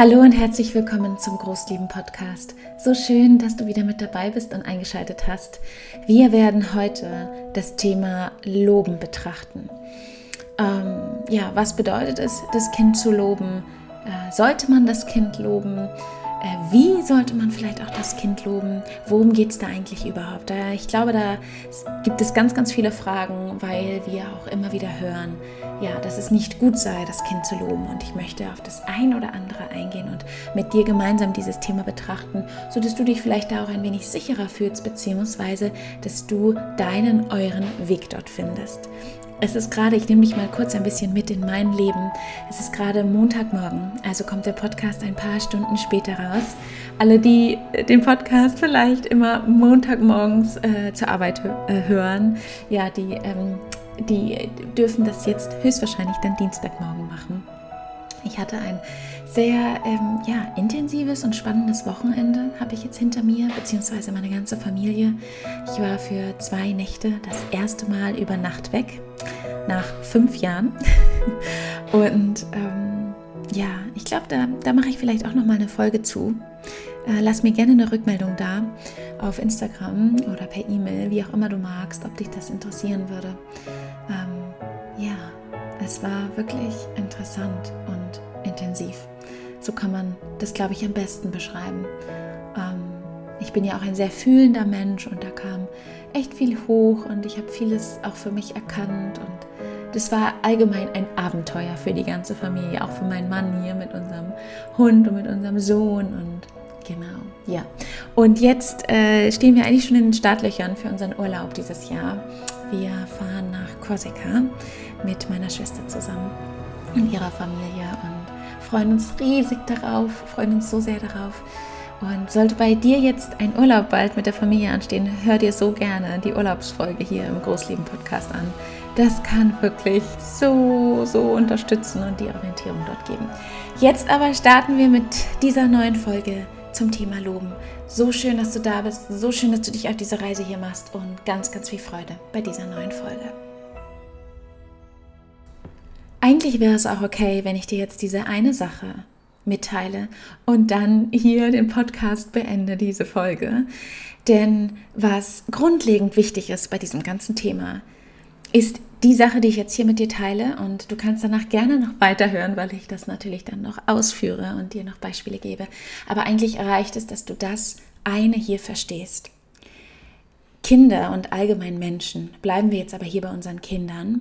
Hallo und herzlich willkommen zum Großlieben Podcast. So schön, dass du wieder mit dabei bist und eingeschaltet hast. Wir werden heute das Thema Loben betrachten. Ähm, ja, was bedeutet es, das Kind zu loben? Äh, sollte man das Kind loben? Äh, wie sollte man vielleicht auch das Kind loben? Worum geht es da eigentlich überhaupt? Ich glaube, da gibt es ganz, ganz viele Fragen, weil wir auch immer wieder hören, ja, dass es nicht gut sei, das Kind zu loben. Und ich möchte auf das ein oder andere eingehen und mit dir gemeinsam dieses Thema betrachten, sodass du dich vielleicht da auch ein wenig sicherer fühlst, beziehungsweise dass du deinen, euren Weg dort findest. Es ist gerade, ich nehme dich mal kurz ein bisschen mit in mein Leben. Es ist gerade Montagmorgen, also kommt der Podcast ein paar Stunden später raus. Alle, die den Podcast vielleicht immer Montagmorgens äh, zur Arbeit äh, hören, ja, die, ähm, die dürfen das jetzt höchstwahrscheinlich dann Dienstagmorgen machen. Ich hatte ein sehr ähm, ja, intensives und spannendes Wochenende habe ich jetzt hinter mir, beziehungsweise meine ganze Familie. Ich war für zwei Nächte das erste Mal über Nacht weg, nach fünf Jahren. und ähm, ja, ich glaube, da, da mache ich vielleicht auch noch mal eine Folge zu. Äh, lass mir gerne eine Rückmeldung da auf Instagram oder per E-Mail, wie auch immer du magst, ob dich das interessieren würde. Ähm, ja, es war wirklich interessant und intensiv. So kann man das, glaube ich, am besten beschreiben. Ähm, ich bin ja auch ein sehr fühlender Mensch und da kam echt viel hoch und ich habe vieles auch für mich erkannt und das war allgemein ein Abenteuer für die ganze Familie, auch für meinen Mann hier mit unserem Hund und mit unserem Sohn und genau, ja. Und jetzt äh, stehen wir eigentlich schon in den Startlöchern für unseren Urlaub dieses Jahr. Wir fahren nach Korsika mit meiner Schwester zusammen und ihrer Familie und freuen uns riesig darauf, freuen uns so sehr darauf. Und sollte bei dir jetzt ein Urlaub bald mit der Familie anstehen, hör dir so gerne die Urlaubsfolge hier im Großlieben-Podcast an. Das kann wirklich so, so unterstützen und die Orientierung dort geben. Jetzt aber starten wir mit dieser neuen Folge zum Thema Loben. So schön, dass du da bist, so schön, dass du dich auf diese Reise hier machst und ganz, ganz viel Freude bei dieser neuen Folge. Eigentlich wäre es auch okay, wenn ich dir jetzt diese eine Sache mitteile und dann hier den Podcast beende, diese Folge. Denn was grundlegend wichtig ist bei diesem ganzen Thema, ist die Sache, die ich jetzt hier mit dir teile. Und du kannst danach gerne noch weiterhören, weil ich das natürlich dann noch ausführe und dir noch Beispiele gebe. Aber eigentlich reicht es, dass du das eine hier verstehst. Kinder und allgemein Menschen, bleiben wir jetzt aber hier bei unseren Kindern,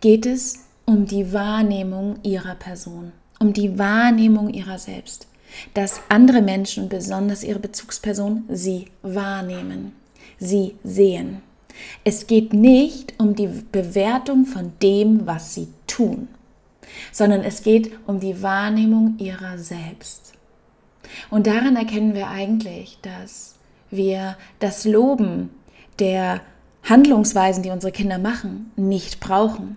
geht es um die Wahrnehmung ihrer Person, um die Wahrnehmung ihrer selbst, dass andere Menschen, besonders ihre Bezugsperson, sie wahrnehmen, sie sehen. Es geht nicht um die Bewertung von dem, was sie tun, sondern es geht um die Wahrnehmung ihrer selbst. Und daran erkennen wir eigentlich, dass wir das Loben der Handlungsweisen, die unsere Kinder machen, nicht brauchen.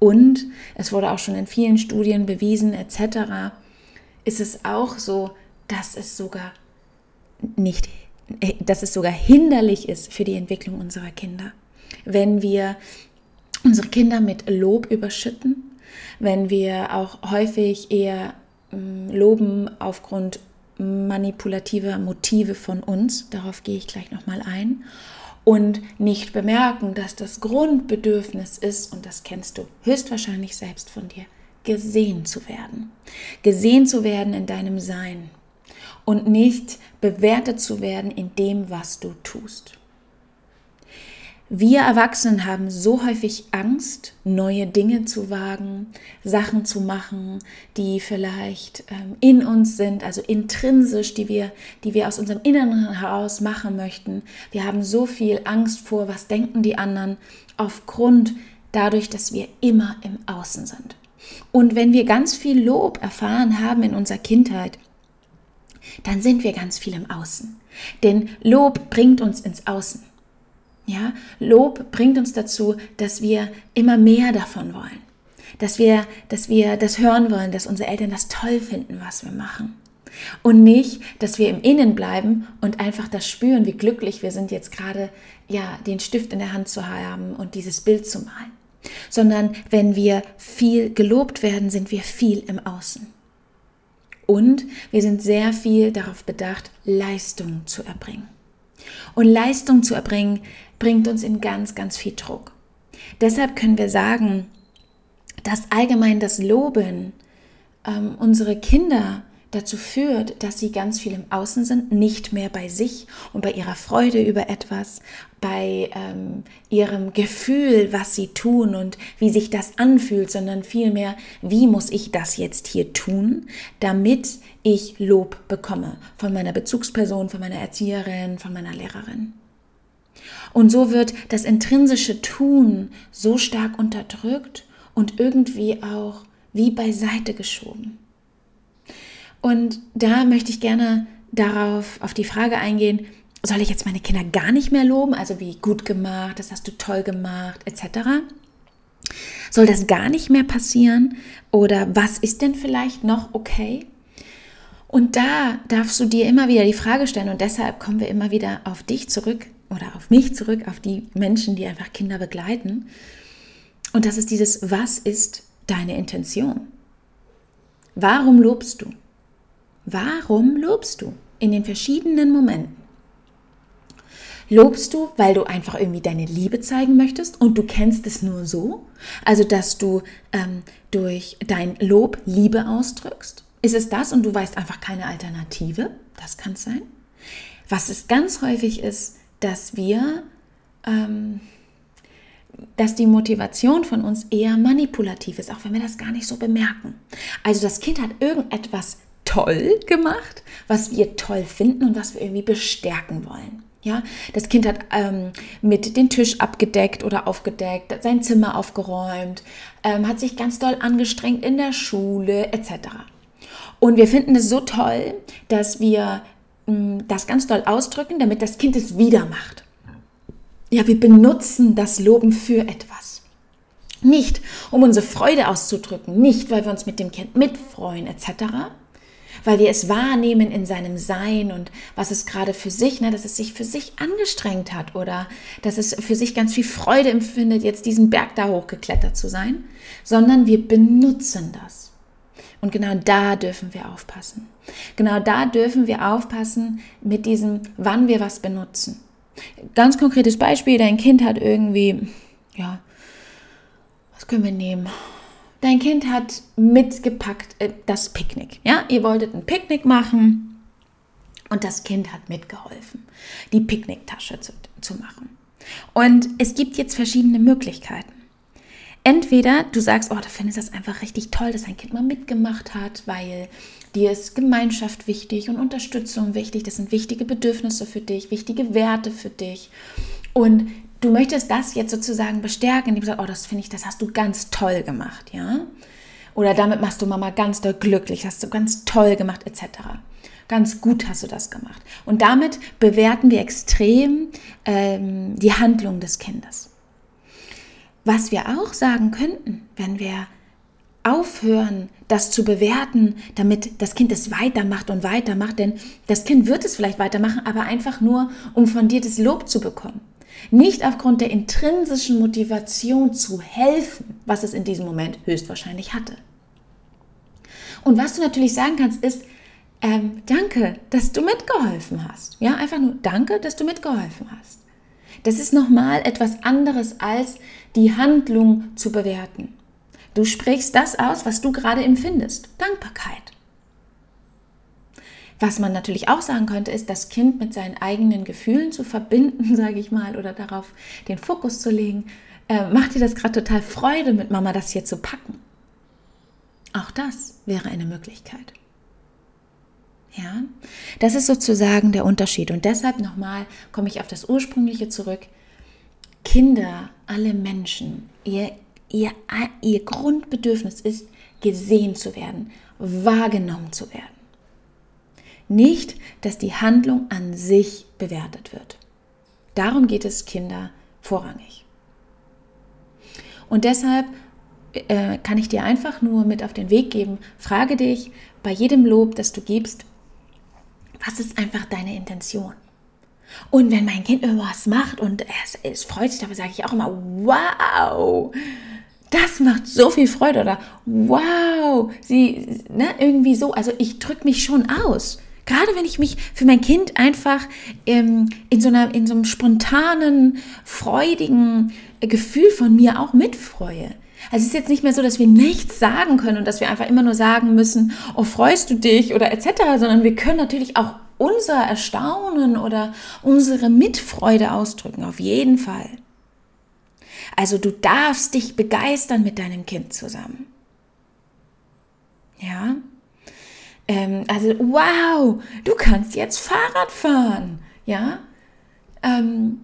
Und es wurde auch schon in vielen Studien bewiesen, etc., ist es auch so, dass es sogar nicht, dass es sogar hinderlich ist für die Entwicklung unserer Kinder. Wenn wir unsere Kinder mit Lob überschütten, wenn wir auch häufig eher mm, loben aufgrund manipulativer Motive von uns, darauf gehe ich gleich nochmal ein, und nicht bemerken, dass das Grundbedürfnis ist, und das kennst du höchstwahrscheinlich selbst von dir, gesehen zu werden. Gesehen zu werden in deinem Sein und nicht bewertet zu werden in dem, was du tust. Wir Erwachsenen haben so häufig Angst, neue Dinge zu wagen, Sachen zu machen, die vielleicht ähm, in uns sind, also intrinsisch, die wir, die wir aus unserem Inneren heraus machen möchten. Wir haben so viel Angst vor, was denken die anderen, aufgrund dadurch, dass wir immer im Außen sind. Und wenn wir ganz viel Lob erfahren haben in unserer Kindheit, dann sind wir ganz viel im Außen. Denn Lob bringt uns ins Außen. Ja, Lob bringt uns dazu, dass wir immer mehr davon wollen. Dass wir, dass wir das hören wollen, dass unsere Eltern das toll finden, was wir machen. Und nicht, dass wir im Innen bleiben und einfach das spüren, wie glücklich wir sind, jetzt gerade ja, den Stift in der Hand zu haben und dieses Bild zu malen. Sondern wenn wir viel gelobt werden, sind wir viel im Außen. Und wir sind sehr viel darauf bedacht, Leistung zu erbringen. Und Leistung zu erbringen bringt uns in ganz, ganz viel Druck. Deshalb können wir sagen, dass allgemein das Loben ähm, unsere Kinder dazu führt, dass sie ganz viel im Außen sind, nicht mehr bei sich und bei ihrer Freude über etwas, bei ähm, ihrem Gefühl, was sie tun und wie sich das anfühlt, sondern vielmehr, wie muss ich das jetzt hier tun, damit ich Lob bekomme von meiner Bezugsperson, von meiner Erzieherin, von meiner Lehrerin. Und so wird das intrinsische Tun so stark unterdrückt und irgendwie auch wie beiseite geschoben. Und da möchte ich gerne darauf, auf die Frage eingehen, soll ich jetzt meine Kinder gar nicht mehr loben? Also wie gut gemacht, das hast du toll gemacht, etc. Soll das gar nicht mehr passieren? Oder was ist denn vielleicht noch okay? Und da darfst du dir immer wieder die Frage stellen und deshalb kommen wir immer wieder auf dich zurück oder auf mich zurück, auf die Menschen, die einfach Kinder begleiten. Und das ist dieses, was ist deine Intention? Warum lobst du? Warum lobst du in den verschiedenen Momenten? Lobst du, weil du einfach irgendwie deine Liebe zeigen möchtest und du kennst es nur so? Also, dass du ähm, durch dein Lob Liebe ausdrückst? Ist es das und du weißt einfach keine Alternative? Das kann es sein. Was es ganz häufig ist, dass wir, ähm, dass die Motivation von uns eher manipulativ ist, auch wenn wir das gar nicht so bemerken. Also das Kind hat irgendetwas toll gemacht, was wir toll finden und was wir irgendwie bestärken wollen. Ja, das Kind hat ähm, mit den Tisch abgedeckt oder aufgedeckt, sein Zimmer aufgeräumt, ähm, hat sich ganz doll angestrengt in der Schule etc. Und wir finden es so toll, dass wir das ganz doll ausdrücken, damit das Kind es wieder macht. Ja, wir benutzen das Loben für etwas. Nicht, um unsere Freude auszudrücken, nicht, weil wir uns mit dem Kind mitfreuen etc., weil wir es wahrnehmen in seinem Sein und was es gerade für sich, ne, dass es sich für sich angestrengt hat oder dass es für sich ganz viel Freude empfindet, jetzt diesen Berg da hochgeklettert zu sein, sondern wir benutzen das. Und genau da dürfen wir aufpassen. Genau da dürfen wir aufpassen mit diesem, wann wir was benutzen. Ganz konkretes Beispiel, dein Kind hat irgendwie, ja, was können wir nehmen? Dein Kind hat mitgepackt äh, das Picknick. Ja, ihr wolltet ein Picknick machen und das Kind hat mitgeholfen, die Picknicktasche zu, zu machen. Und es gibt jetzt verschiedene Möglichkeiten. Entweder du sagst, oh, du findest das einfach richtig toll, dass dein Kind mal mitgemacht hat, weil dir ist Gemeinschaft wichtig und Unterstützung wichtig. Das sind wichtige Bedürfnisse für dich, wichtige Werte für dich. Und du möchtest das jetzt sozusagen bestärken, indem du sagst, oh, das finde ich, das hast du ganz toll gemacht, ja? Oder damit machst du Mama ganz doll glücklich, hast du ganz toll gemacht, etc. Ganz gut hast du das gemacht. Und damit bewerten wir extrem ähm, die Handlung des Kindes. Was wir auch sagen könnten, wenn wir aufhören, das zu bewerten, damit das Kind es weitermacht und weitermacht, denn das Kind wird es vielleicht weitermachen, aber einfach nur, um von dir das Lob zu bekommen. Nicht aufgrund der intrinsischen Motivation zu helfen, was es in diesem Moment höchstwahrscheinlich hatte. Und was du natürlich sagen kannst, ist, ähm, danke, dass du mitgeholfen hast. Ja, einfach nur danke, dass du mitgeholfen hast. Das ist nochmal etwas anderes als die Handlung zu bewerten. Du sprichst das aus, was du gerade empfindest. Dankbarkeit. Was man natürlich auch sagen könnte, ist, das Kind mit seinen eigenen Gefühlen zu verbinden, sage ich mal, oder darauf den Fokus zu legen. Äh, macht dir das gerade total Freude, mit Mama das hier zu packen? Auch das wäre eine Möglichkeit. Ja, das ist sozusagen der Unterschied. Und deshalb nochmal komme ich auf das Ursprüngliche zurück. Kinder, alle Menschen, ihr, ihr, ihr Grundbedürfnis ist, gesehen zu werden, wahrgenommen zu werden. Nicht, dass die Handlung an sich bewertet wird. Darum geht es Kinder vorrangig. Und deshalb äh, kann ich dir einfach nur mit auf den Weg geben, frage dich bei jedem Lob, das du gibst, was ist einfach deine Intention? Und wenn mein Kind irgendwas macht und es, es freut sich, dabei sage ich auch immer, wow, Das macht so viel Freude oder wow, sie, ne, irgendwie so. Also ich drücke mich schon aus. Gerade wenn ich mich für mein Kind einfach ähm, in, so einer, in so einem spontanen, freudigen Gefühl von mir auch mitfreue. Also es ist jetzt nicht mehr so, dass wir nichts sagen können und dass wir einfach immer nur sagen müssen, oh, freust du dich oder etc., sondern wir können natürlich auch unser Erstaunen oder unsere Mitfreude ausdrücken, auf jeden Fall. Also du darfst dich begeistern mit deinem Kind zusammen. Ja? Ähm, also, wow, du kannst jetzt Fahrrad fahren. Ja? Ähm,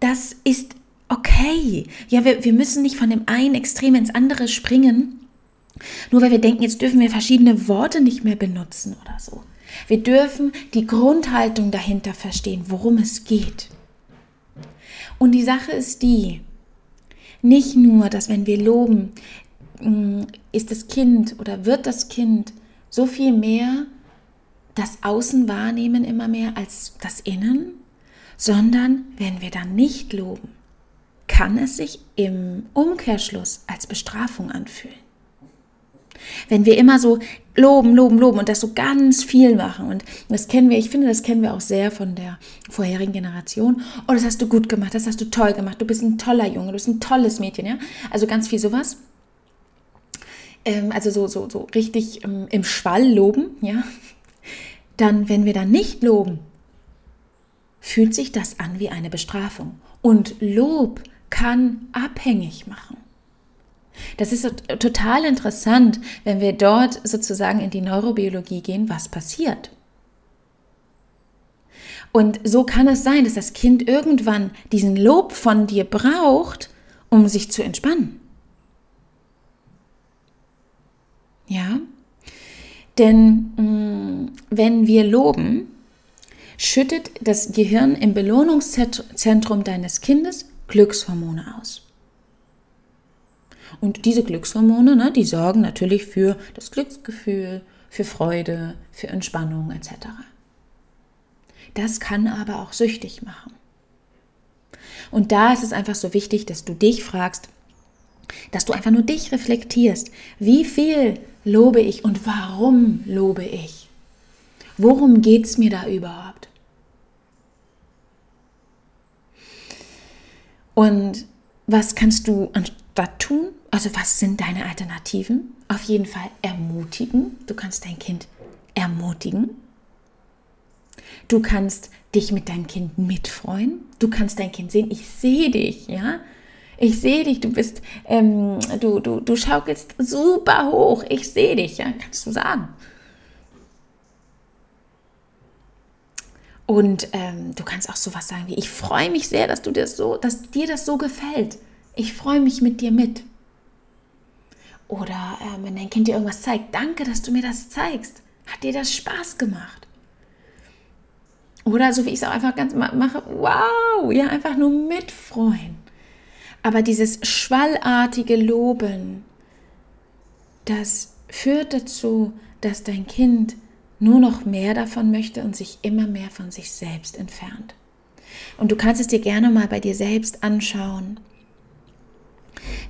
das ist okay. Ja, wir, wir müssen nicht von dem einen Extrem ins andere springen, nur weil wir denken, jetzt dürfen wir verschiedene Worte nicht mehr benutzen oder so. Wir dürfen die Grundhaltung dahinter verstehen, worum es geht. Und die Sache ist die, nicht nur, dass wenn wir loben, mm, ist das Kind oder wird das Kind so viel mehr das Außen wahrnehmen immer mehr als das Innen, sondern wenn wir dann nicht loben, kann es sich im Umkehrschluss als Bestrafung anfühlen. Wenn wir immer so loben, loben, loben und das so ganz viel machen und das kennen wir, ich finde, das kennen wir auch sehr von der vorherigen Generation. Oh, das hast du gut gemacht, das hast du toll gemacht, du bist ein toller Junge, du bist ein tolles Mädchen, ja? Also ganz viel sowas. Ähm, also so, so, so richtig ähm, im Schwall loben, ja? Dann, wenn wir dann nicht loben, fühlt sich das an wie eine Bestrafung. Und Lob kann abhängig machen. Das ist total interessant, wenn wir dort sozusagen in die Neurobiologie gehen, was passiert. Und so kann es sein, dass das Kind irgendwann diesen Lob von dir braucht, um sich zu entspannen. Ja? Denn mh, mm, wenn wir loben, schüttet das Gehirn im Belohnungszentrum deines Kindes Glückshormone aus. Und diese Glückshormone, ne, die sorgen natürlich für das Glücksgefühl, für Freude, für Entspannung etc. Das kann aber auch süchtig machen. Und da ist es einfach so wichtig, dass du dich fragst, dass du einfach nur dich reflektierst. Wie viel lobe ich und warum lobe ich? Worum geht es mir da überhaupt? Und was kannst du anstatt tun? Also was sind deine Alternativen? Auf jeden Fall ermutigen. Du kannst dein Kind ermutigen. Du kannst dich mit deinem Kind mitfreuen. Du kannst dein Kind sehen, ich sehe dich, ja. Ich sehe dich, du bist, ähm, du, du, du schaukelst super hoch, ich sehe dich, ja, kannst du sagen. Und ähm, du kannst auch sowas sagen wie, ich freue mich sehr, dass du das so, dass dir das so gefällt. Ich freue mich mit dir mit. Oder äh, wenn dein Kind dir irgendwas zeigt, danke, dass du mir das zeigst. Hat dir das Spaß gemacht? Oder so wie ich es auch einfach ganz mache, wow, ja, einfach nur mitfreuen. Aber dieses schwallartige Loben, das führt dazu, dass dein Kind nur noch mehr davon möchte und sich immer mehr von sich selbst entfernt. Und du kannst es dir gerne mal bei dir selbst anschauen,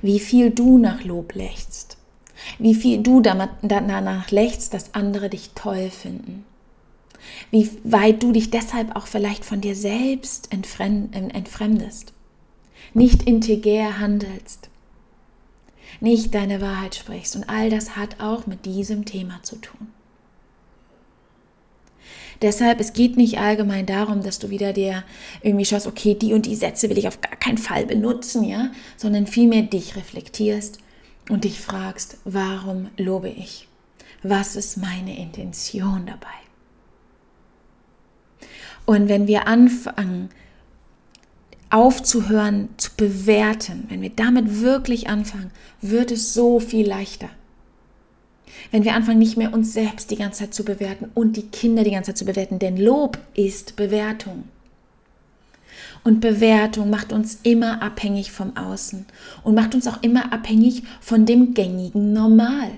wie viel du nach Lob lechzt, wie viel du danach lechzt, dass andere dich toll finden, wie weit du dich deshalb auch vielleicht von dir selbst entfremdest, nicht integer handelst, nicht deine Wahrheit sprichst. Und all das hat auch mit diesem Thema zu tun. Deshalb, es geht nicht allgemein darum, dass du wieder dir irgendwie schaust, okay, die und die Sätze will ich auf gar keinen Fall benutzen, ja, sondern vielmehr dich reflektierst und dich fragst, warum lobe ich? Was ist meine Intention dabei? Und wenn wir anfangen, aufzuhören zu bewerten, wenn wir damit wirklich anfangen, wird es so viel leichter. Wenn wir anfangen, nicht mehr uns selbst die ganze Zeit zu bewerten und die Kinder die ganze Zeit zu bewerten, denn Lob ist Bewertung. Und Bewertung macht uns immer abhängig vom Außen und macht uns auch immer abhängig von dem gängigen Normal.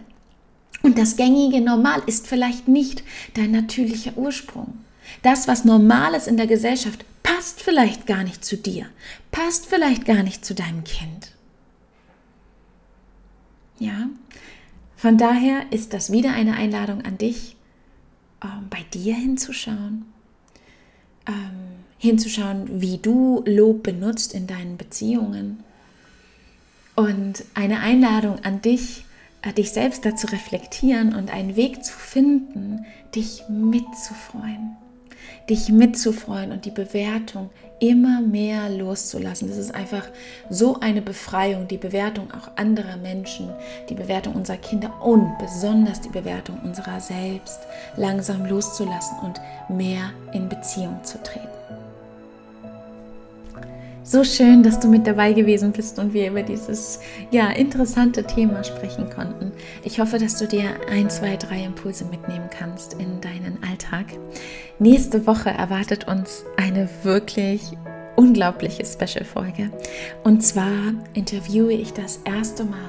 Und das gängige Normal ist vielleicht nicht dein natürlicher Ursprung. Das, was normal ist in der Gesellschaft, passt vielleicht gar nicht zu dir, passt vielleicht gar nicht zu deinem Kind. Ja, von daher ist das wieder eine Einladung an dich, ähm, bei dir hinzuschauen, ähm, hinzuschauen, wie du Lob benutzt in deinen Beziehungen. Und eine Einladung an dich, äh, dich selbst dazu reflektieren und einen Weg zu finden, dich mitzufreuen dich mitzufreuen und die Bewertung immer mehr loszulassen. Das ist einfach so eine Befreiung, die Bewertung auch anderer Menschen, die Bewertung unserer Kinder und besonders die Bewertung unserer selbst langsam loszulassen und mehr in Beziehung zu treten. So schön, dass du mit dabei gewesen bist und wir über dieses ja, interessante Thema sprechen konnten. Ich hoffe, dass du dir ein, zwei, drei Impulse mitnehmen kannst in deinen Alltag. Nächste Woche erwartet uns eine wirklich unglaubliche Special-Folge. Und zwar interviewe ich das erste Mal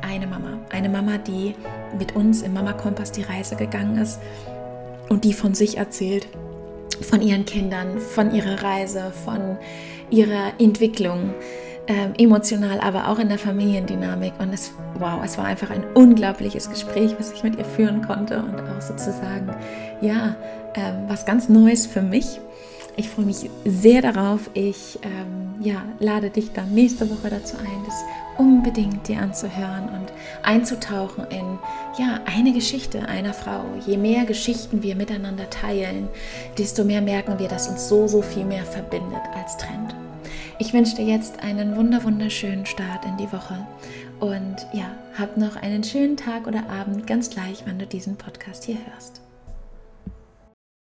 eine Mama. Eine Mama, die mit uns im Mama Kompass die Reise gegangen ist und die von sich erzählt, von ihren Kindern, von ihrer Reise, von ihrer Entwicklung, äh, emotional, aber auch in der Familiendynamik. Und es, wow, es war einfach ein unglaubliches Gespräch, was ich mit ihr führen konnte und auch sozusagen, ja, äh, was ganz Neues für mich. Ich freue mich sehr darauf. Ich ähm, ja, lade dich dann nächste Woche dazu ein, das unbedingt dir anzuhören und einzutauchen in ja, eine Geschichte einer Frau. Je mehr Geschichten wir miteinander teilen, desto mehr merken wir, dass uns so, so viel mehr verbindet als trennt. Ich wünsche dir jetzt einen wunder wunderschönen Start in die Woche und ja, hab noch einen schönen Tag oder Abend, ganz gleich, wann du diesen Podcast hier hörst.